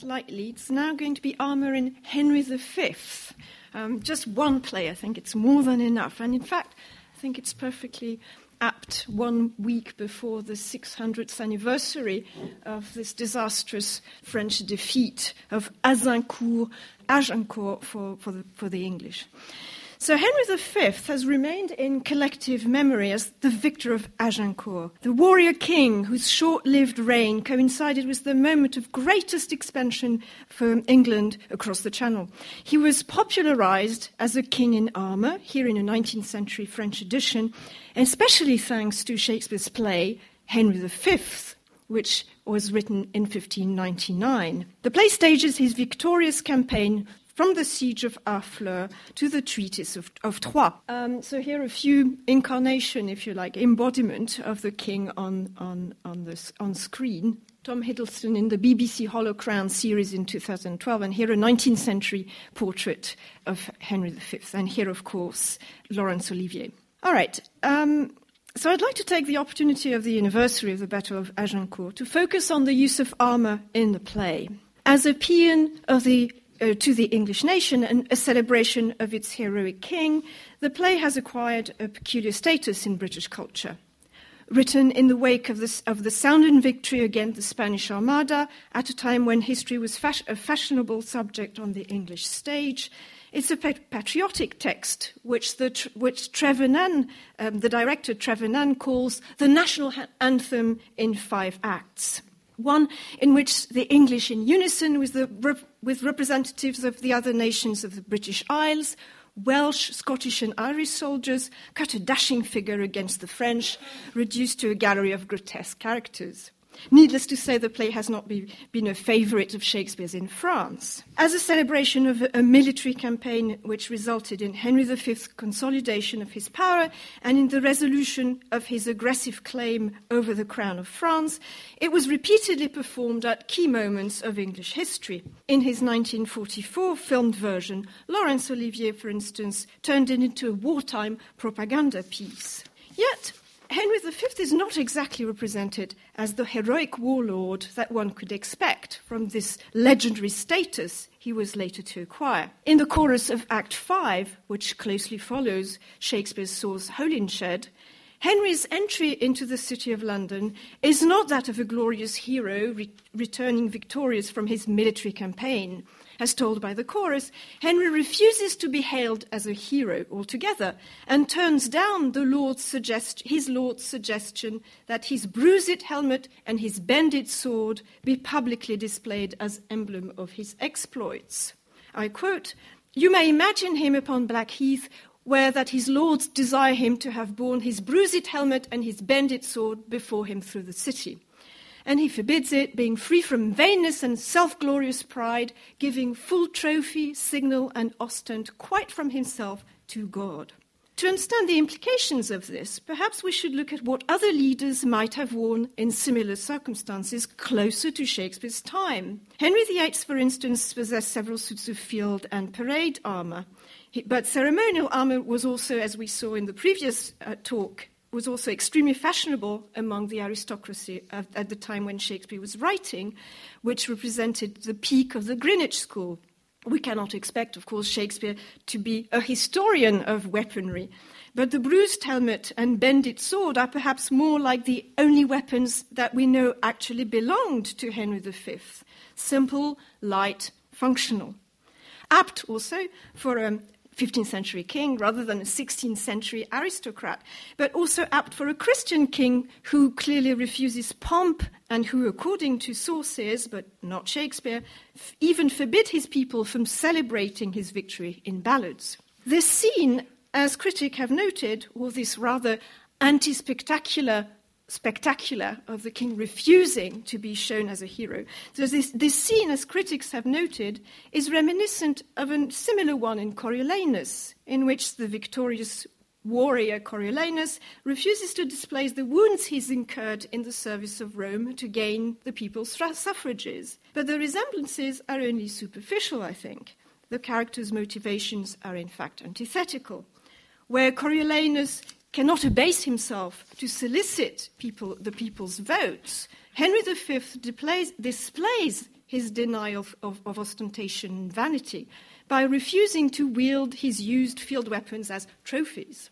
slightly. It's now going to be armor in Henry V. Um, just one play, I think it's more than enough. And in fact, I think it's perfectly apt one week before the 600th anniversary of this disastrous French defeat of Azincourt, Agincourt for, for, the, for the English. So Henry V has remained in collective memory as the victor of Agincourt, the warrior king whose short lived reign coincided with the moment of greatest expansion for England across the Channel. He was popularized as a king in armor, here in a 19th century French edition, especially thanks to Shakespeare's play Henry V, which was written in 1599. The play stages his victorious campaign from the siege of Harfleur to the treatise of, of Troyes. Um, so here a few incarnation, if you like, embodiment of the king on, on, on, this, on screen. Tom Hiddleston in the BBC Hollow Crown series in 2012, and here a 19th century portrait of Henry V, and here, of course, Laurence Olivier. All right. Um, so I'd like to take the opportunity of the anniversary of the Battle of Agincourt to focus on the use of armor in the play. As a paean of the uh, to the English nation and a celebration of its heroic king, the play has acquired a peculiar status in British culture. Written in the wake of, this, of the Sounding victory against the Spanish Armada, at a time when history was fas- a fashionable subject on the English stage, it's a patriotic text, which, the, which Trevor Nunn, um, the director Trevor Nunn, calls the national anthem in five acts one in which the English, in unison with, the, with representatives of the other nations of the British Isles, Welsh, Scottish, and Irish soldiers, cut a dashing figure against the French, reduced to a gallery of grotesque characters. Needless to say, the play has not be, been a favorite of Shakespeare's in France. As a celebration of a military campaign which resulted in Henry V's consolidation of his power and in the resolution of his aggressive claim over the crown of France, it was repeatedly performed at key moments of English history. In his 1944 filmed version, Laurence Olivier, for instance, turned it into a wartime propaganda piece. Yet, Henry V is not exactly represented as the heroic warlord that one could expect from this legendary status he was later to acquire. In the chorus of Act 5, which closely follows Shakespeare's source Holinshed, Henry's entry into the city of London is not that of a glorious hero re- returning victorious from his military campaign, as told by the chorus, Henry refuses to be hailed as a hero altogether and turns down the Lord's suggest- his Lord's suggestion that his bruised helmet and his bended sword be publicly displayed as emblem of his exploits. I quote, You may imagine him upon Blackheath where that his lords desire him to have borne his bruised helmet and his bended sword before him through the city and he forbids it, being free from vainness and self glorious pride, giving full trophy, signal, and ostent quite from himself to God. To understand the implications of this, perhaps we should look at what other leaders might have worn in similar circumstances closer to Shakespeare's time. Henry VIII, for instance, possessed several suits of field and parade armour. But ceremonial armour was also, as we saw in the previous uh, talk, was also extremely fashionable among the aristocracy at, at the time when Shakespeare was writing, which represented the peak of the Greenwich School. We cannot expect, of course, Shakespeare to be a historian of weaponry, but the bruised helmet and bended sword are perhaps more like the only weapons that we know actually belonged to Henry V simple, light, functional. Apt also for a 15th century king rather than a 16th century aristocrat, but also apt for a Christian king who clearly refuses pomp and who, according to sources, but not Shakespeare, f- even forbid his people from celebrating his victory in ballads. This scene, as critics have noted, or this rather anti spectacular spectacular of the king refusing to be shown as a hero. So this, this scene, as critics have noted, is reminiscent of a similar one in Coriolanus, in which the victorious warrior Coriolanus refuses to display the wounds he's incurred in the service of Rome to gain the people's suffrages. But the resemblances are only superficial, I think. The character's motivations are in fact antithetical. Where Coriolanus cannot abase himself to solicit people, the people's votes, Henry V displays, displays his denial of, of, of ostentation and vanity by refusing to wield his used field weapons as trophies.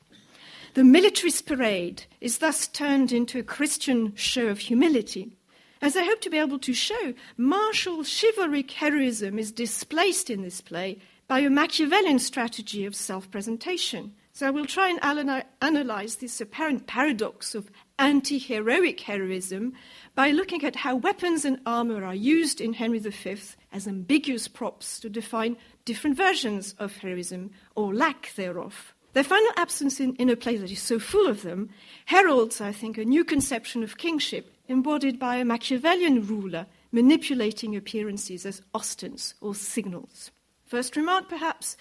The militarist parade is thus turned into a Christian show of humility. As I hope to be able to show, martial chivalric heroism is displaced in this play by a Machiavellian strategy of self presentation. So I will try and analyze this apparent paradox of anti heroic heroism by looking at how weapons and armor are used in Henry V as ambiguous props to define different versions of heroism or lack thereof. Their final absence in, in a play that is so full of them heralds, I think, a new conception of kingship embodied by a Machiavellian ruler manipulating appearances as ostens or signals. First remark, perhaps,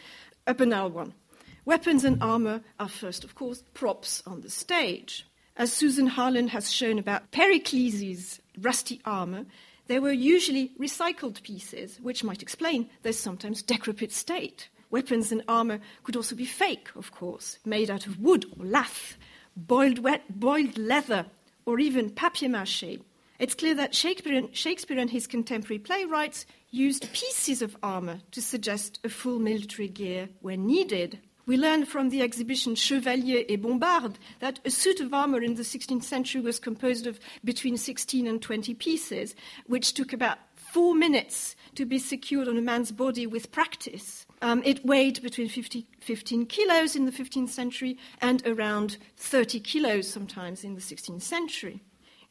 a banal one. Weapons and armor are first, of course, props on the stage. As Susan Harlan has shown about Pericles' rusty armor, they were usually recycled pieces, which might explain their sometimes decrepit state. Weapons and armor could also be fake, of course, made out of wood or lath, boiled, wet, boiled leather, or even papier mache. It's clear that Shakespeare, Shakespeare and his contemporary playwrights used pieces of armor to suggest a full military gear when needed. We learn from the exhibition Chevaliers et Bombardes that a suit of armor in the 16th century was composed of between 16 and 20 pieces, which took about four minutes to be secured on a man's body with practice. Um, it weighed between 50, 15 kilos in the 15th century and around 30 kilos sometimes in the 16th century.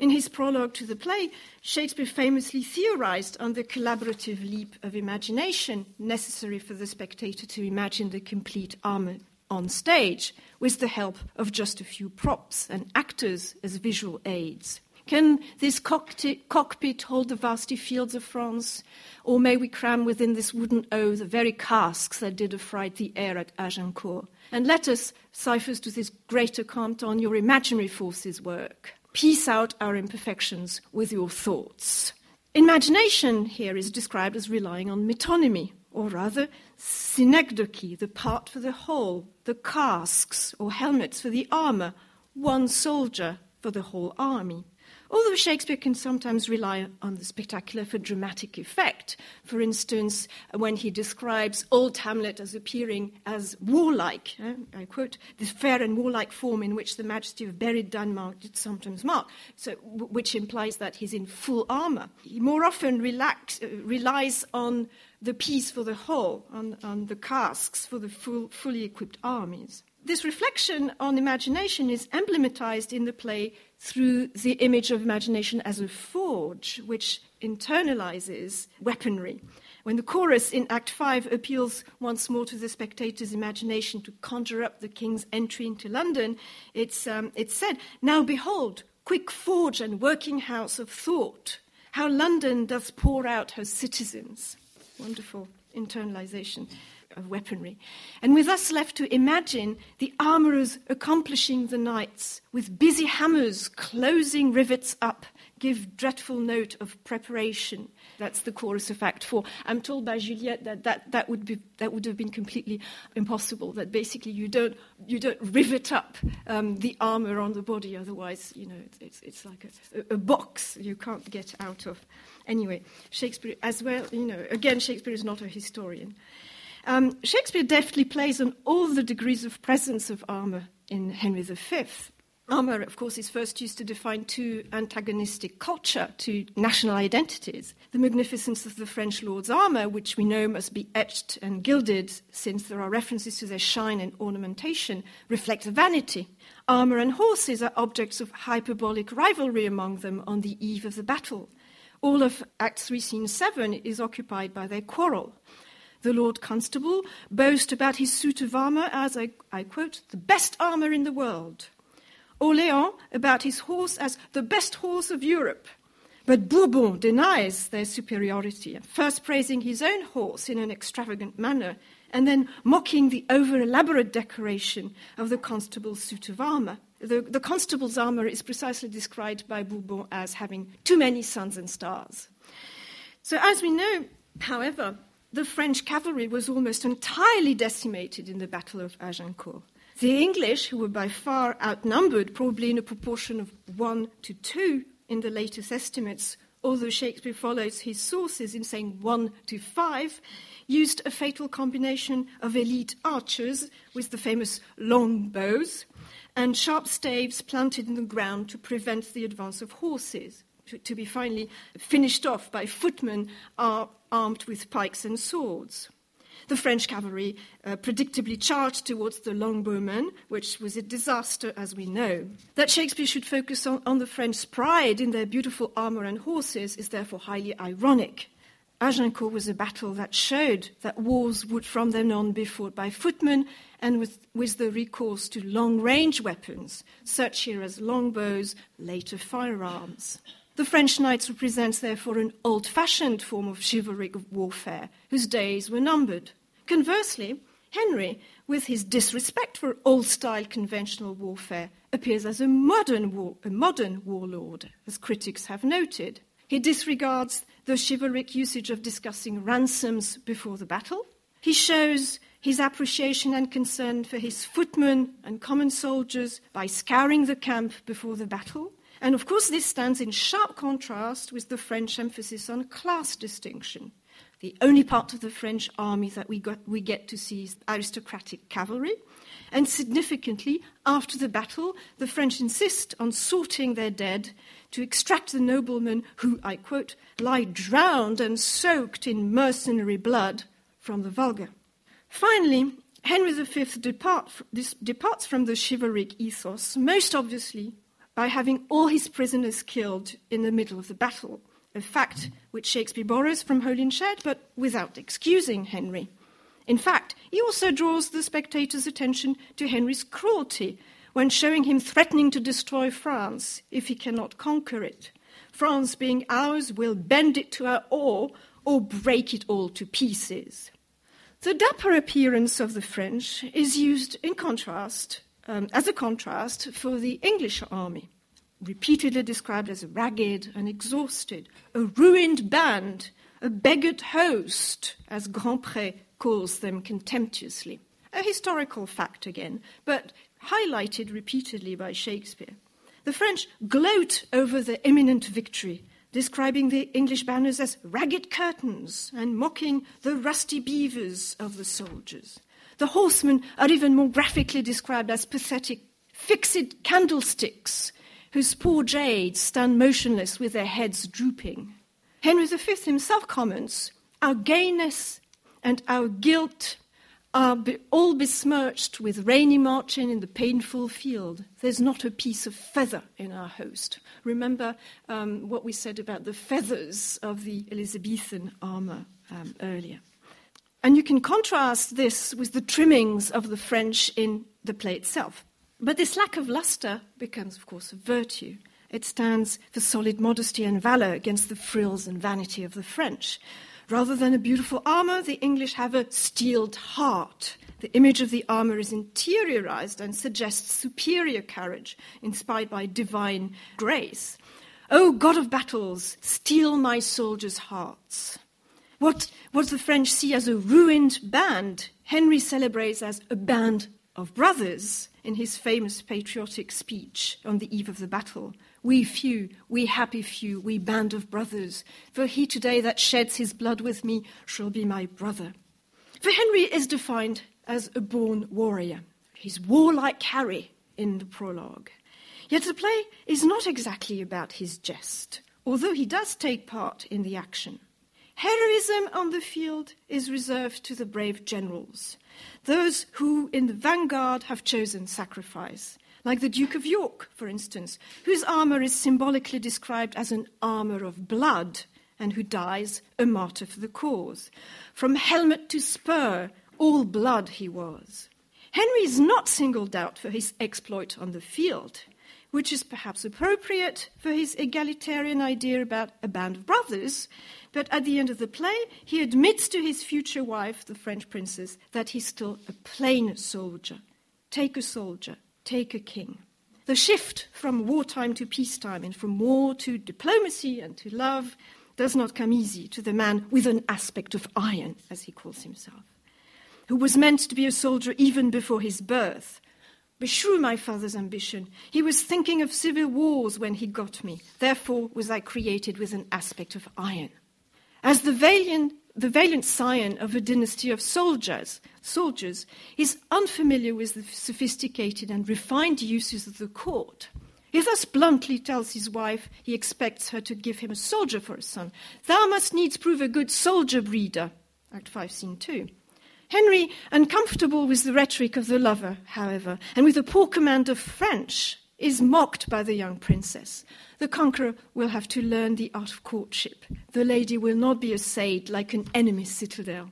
In his prologue to the play, Shakespeare famously theorized on the collaborative leap of imagination necessary for the spectator to imagine the complete armor on stage with the help of just a few props and actors as visual aids. Can this cockpit hold the vasty fields of France? Or may we cram within this wooden O the very casques that did affright the air at Agincourt? And let us, ciphers to this greater Canton, your imaginary forces work piece out our imperfections with your thoughts. Imagination here is described as relying on metonymy, or rather synecdoche, the part for the whole, the casques or helmets for the armor, one soldier for the whole army. Although Shakespeare can sometimes rely on the spectacular for dramatic effect, for instance, when he describes old Hamlet as appearing as warlike, eh, I quote, this fair and warlike form in which the majesty of buried Denmark did sometimes mark, so, which implies that he's in full armor. He more often relax, uh, relies on the piece for the whole, on, on the casques for the full, fully equipped armies. This reflection on imagination is emblematized in the play through the image of imagination as a forge, which internalizes weaponry. When the chorus in Act 5 appeals once more to the spectator's imagination to conjure up the king's entry into London, it's, um, it's said, Now behold, quick forge and working house of thought, how London doth pour out her citizens. Wonderful internalization of weaponry. And we're thus left to imagine the armourers accomplishing the knights, with busy hammers closing rivets up, give dreadful note of preparation. That's the chorus of Act 4. I'm told by Juliette that that, that, would, be, that would have been completely impossible, that basically you don't, you don't rivet up um, the armour on the body, otherwise, you know, it's, it's, it's like a, a box you can't get out of. Anyway, Shakespeare, as well, you know, again, Shakespeare is not a historian. Um, Shakespeare deftly plays on all the degrees of presence of armour in Henry V. Armour, of course, is first used to define two antagonistic culture, two national identities. The magnificence of the French lord's armour, which we know must be etched and gilded, since there are references to their shine and ornamentation, reflects vanity. Armour and horses are objects of hyperbolic rivalry among them on the eve of the battle. All of Act 3, Scene 7 is occupied by their quarrel the Lord Constable, boast about his suit of armour as, I, I quote, the best armour in the world. Orléans about his horse as the best horse of Europe. But Bourbon denies their superiority, first praising his own horse in an extravagant manner, and then mocking the over elaborate decoration of the constable's suit of armour. The, the, constable's armour is precisely described by Bourbon as having too many suns and stars. So, as we know, however, the French cavalry was almost entirely decimated in the Battle of Agincourt. The English, who were by far outnumbered, probably in a proportion of one to two in the latest estimates, although Shakespeare follows his sources in saying one to five, used a fatal combination of elite archers with the famous long bows and sharp staves planted in the ground to prevent the advance of horses, to, to be finally finished off by footmen armed with pikes and swords. The French cavalry uh, predictably charged towards the longbowmen, which was a disaster, as we know. That Shakespeare should focus on, on the French pride in their beautiful armor and horses is therefore highly ironic. Agincourt was a battle that showed that wars would from then on be fought by footmen and with, with the recourse to long range weapons, such here as longbows, later firearms. The French knights represent, therefore an old fashioned form of chivalric warfare whose days were numbered. Conversely, Henry, with his disrespect for old style conventional warfare, appears as a modern, war, a modern warlord, as critics have noted. He disregards the chivalric usage of discussing ransoms before the battle. He shows his appreciation and concern for his footmen and common soldiers by scouring the camp before the battle. And of course, this stands in sharp contrast with the French emphasis on class distinction. The only part of the French army that we, got, we get to see is aristocratic cavalry. And significantly, after the battle, the French insist on sorting their dead to extract the noblemen who, I quote, lie drowned and soaked in mercenary blood from the vulgar. Finally, Henry V depart, departs from the chivalric ethos most obviously by having all his prisoners killed in the middle of the battle, a fact which Shakespeare borrows from Holinshed, but without excusing Henry. In fact, he also draws the spectator's attention to Henry's cruelty when showing him threatening to destroy France if he cannot conquer it. France being ours, will bend it to our oar or break it all to pieces. The dapper appearance of the French is used in contrast um, as a contrast for the English army, repeatedly described as a ragged and exhausted, a ruined band, a beggared host, as Grandpré calls them contemptuously. A historical fact again, but highlighted repeatedly by Shakespeare. The French gloat over the imminent victory, describing the English banners as ragged curtains and mocking the rusty beavers of the soldiers. The horsemen are even more graphically described as pathetic, fixed candlesticks whose poor jades stand motionless with their heads drooping. Henry V himself comments Our gayness and our gilt are be- all besmirched with rainy marching in the painful field. There's not a piece of feather in our host. Remember um, what we said about the feathers of the Elizabethan armour um, earlier. And you can contrast this with the trimmings of the French in the play itself. But this lack of luster becomes, of course, a virtue. It stands for solid modesty and valor against the frills and vanity of the French. Rather than a beautiful armor, the English have a steeled heart. The image of the armor is interiorized and suggests superior courage, inspired by divine grace. O oh, God of battles, steel my soldiers' hearts. What, what the French see as a ruined band, Henry celebrates as a band of brothers in his famous patriotic speech on the eve of the battle. We few, we happy few, we band of brothers, for he today that sheds his blood with me shall be my brother. For Henry is defined as a born warrior. He's warlike Harry in the prologue. Yet the play is not exactly about his gest, although he does take part in the action. Heroism on the field is reserved to the brave generals, those who in the vanguard have chosen sacrifice, like the Duke of York, for instance, whose armour is symbolically described as an armour of blood and who dies a martyr for the cause. From helmet to spur, all blood he was. Henry is not singled out for his exploit on the field which is perhaps appropriate for his egalitarian idea about a band of brothers. But at the end of the play, he admits to his future wife, the French princess, that he's still a plain soldier. Take a soldier, take a king. The shift from wartime to peacetime and from war to diplomacy and to love does not come easy to the man with an aspect of iron, as he calls himself, who was meant to be a soldier even before his birth, Beshrew my father's ambition. He was thinking of civil wars when he got me. Therefore was I created with an aspect of iron. As the valiant, the valiant scion of a dynasty of soldiers, soldiers is unfamiliar with the sophisticated and refined uses of the court. He thus bluntly tells his wife he expects her to give him a soldier for a son. Thou must needs prove a good soldier breeder. Act 5, Scene 2. Henry, uncomfortable with the rhetoric of the lover, however, and with the poor command of French, is mocked by the young princess. The conqueror will have to learn the art of courtship. The lady will not be assayed like an enemy's citadel.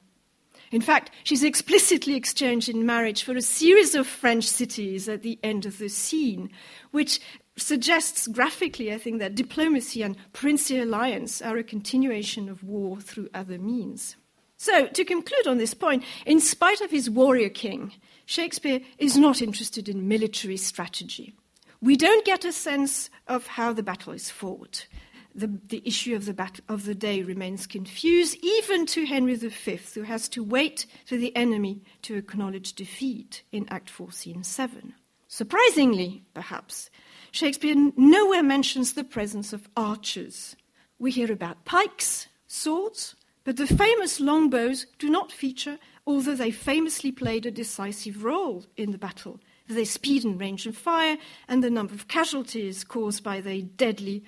In fact, she's explicitly exchanged in marriage for a series of French cities at the end of the scene, which suggests graphically, I think, that diplomacy and princely alliance are a continuation of war through other means. So, to conclude on this point, in spite of his warrior king, Shakespeare is not interested in military strategy. We don't get a sense of how the battle is fought. The, the issue of the, bat- of the day remains confused, even to Henry V, who has to wait for the enemy to acknowledge defeat in Act 4, Scene 7. Surprisingly, perhaps, Shakespeare nowhere mentions the presence of archers. We hear about pikes, swords, but the famous longbows do not feature, although they famously played a decisive role in the battle, their speed and range of fire and the number of casualties caused by their deadly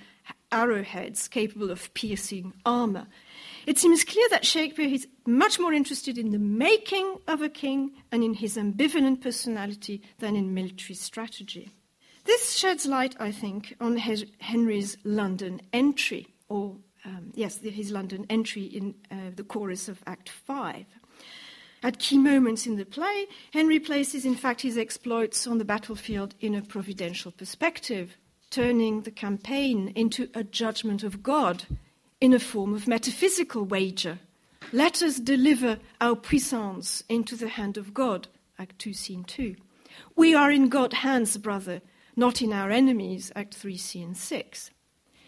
arrowheads capable of piercing armor. It seems clear that Shakespeare is much more interested in the making of a king and in his ambivalent personality than in military strategy. This sheds light, I think, on Henry's London entry, or um, yes, his London entry in uh, the chorus of Act 5. At key moments in the play, Henry places, in fact, his exploits on the battlefield in a providential perspective, turning the campaign into a judgment of God in a form of metaphysical wager. Let us deliver our puissance into the hand of God, Act 2, Scene 2. We are in God's hands, brother, not in our enemies, Act 3, Scene 6.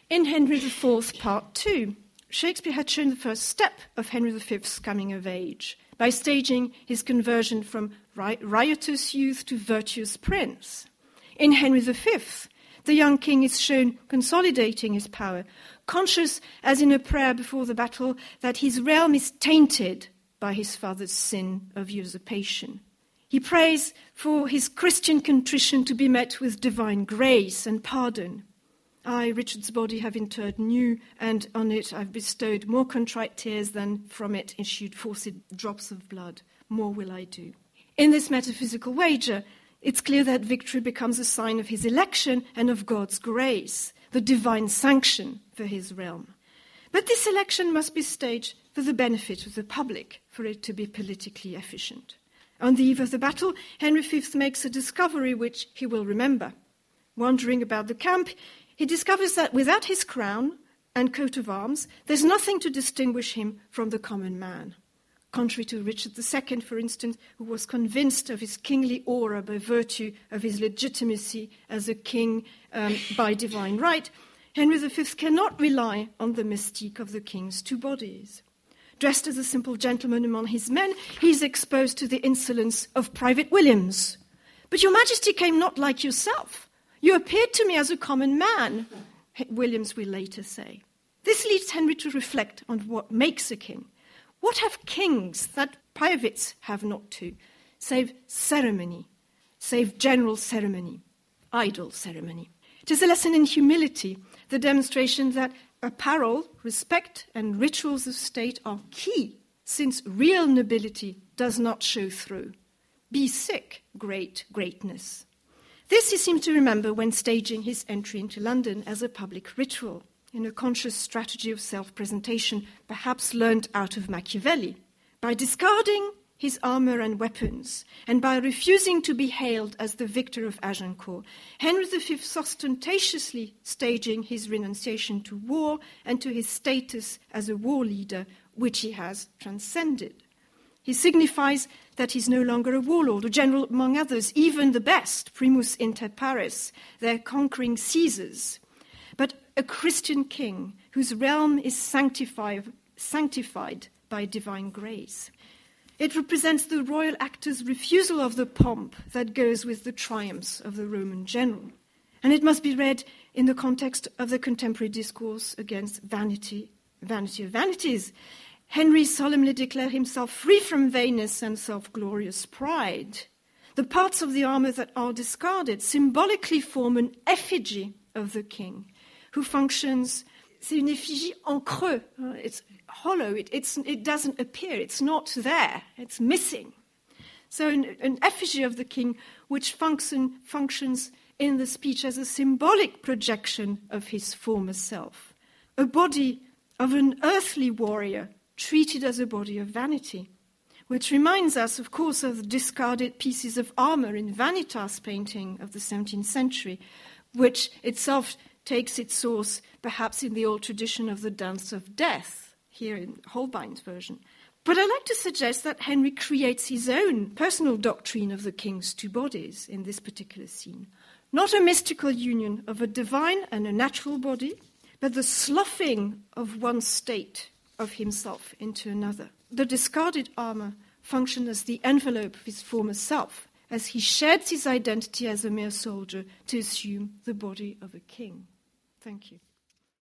In Henry IV, Part 2, Shakespeare had shown the first step of Henry V's coming of age by staging his conversion from riotous youth to virtuous prince. In Henry V, the young king is shown consolidating his power, conscious, as in a prayer before the battle, that his realm is tainted by his father's sin of usurpation. He prays for his Christian contrition to be met with divine grace and pardon. I, Richard's body, have interred new, and on it I've bestowed more contrite tears than from it issued forced drops of blood. More will I do. In this metaphysical wager, it's clear that victory becomes a sign of his election and of God's grace, the divine sanction for his realm. But this election must be staged for the benefit of the public, for it to be politically efficient. On the eve of the battle, Henry V makes a discovery which he will remember. Wandering about the camp, he discovers that without his crown and coat of arms, there's nothing to distinguish him from the common man. Contrary to Richard II, for instance, who was convinced of his kingly aura by virtue of his legitimacy as a king um, by divine right, Henry V cannot rely on the mystique of the king's two bodies. Dressed as a simple gentleman among his men, he is exposed to the insolence of Private Williams. But your majesty came not like yourself, you appeared to me as a common man, Williams will later say. This leads Henry to reflect on what makes a king. What have kings that privates have not to, save ceremony, save general ceremony, idle ceremony? It is a lesson in humility, the demonstration that apparel, respect, and rituals of state are key, since real nobility does not show through. Be sick, great greatness. This he seemed to remember when staging his entry into London as a public ritual, in a conscious strategy of self presentation, perhaps learned out of Machiavelli. By discarding his armour and weapons, and by refusing to be hailed as the victor of Agincourt, Henry V ostentatiously staging his renunciation to war and to his status as a war leader, which he has transcended. He signifies that he's no longer a warlord, a general among others, even the best, primus inter pares, their conquering Caesars, but a Christian king whose realm is sanctified, sanctified by divine grace. It represents the royal actor's refusal of the pomp that goes with the triumphs of the Roman general. And it must be read in the context of the contemporary discourse against vanity, vanity of vanities. Henry solemnly declared himself free from vainness and self glorious pride. The parts of the armor that are discarded symbolically form an effigy of the king, who functions, c'est une effigie en creux. Uh, it's hollow, it, it doesn't appear, it's not there, it's missing. So, an, an effigy of the king which function, functions in the speech as a symbolic projection of his former self, a body of an earthly warrior treated as a body of vanity which reminds us, of course, of the discarded pieces of armor in Vanitas painting of the 17th century, which itself takes its source perhaps in the old tradition of the dance of death, here in Holbein's version. But I like to suggest that Henry creates his own personal doctrine of the king's two bodies in this particular scene. Not a mystical union of a divine and a natural body, but the sloughing of one state of himself into another. The discarded armor functioned as the envelope of his former self, as he sheds his identity as a mere soldier to assume the body of a king. Thank you.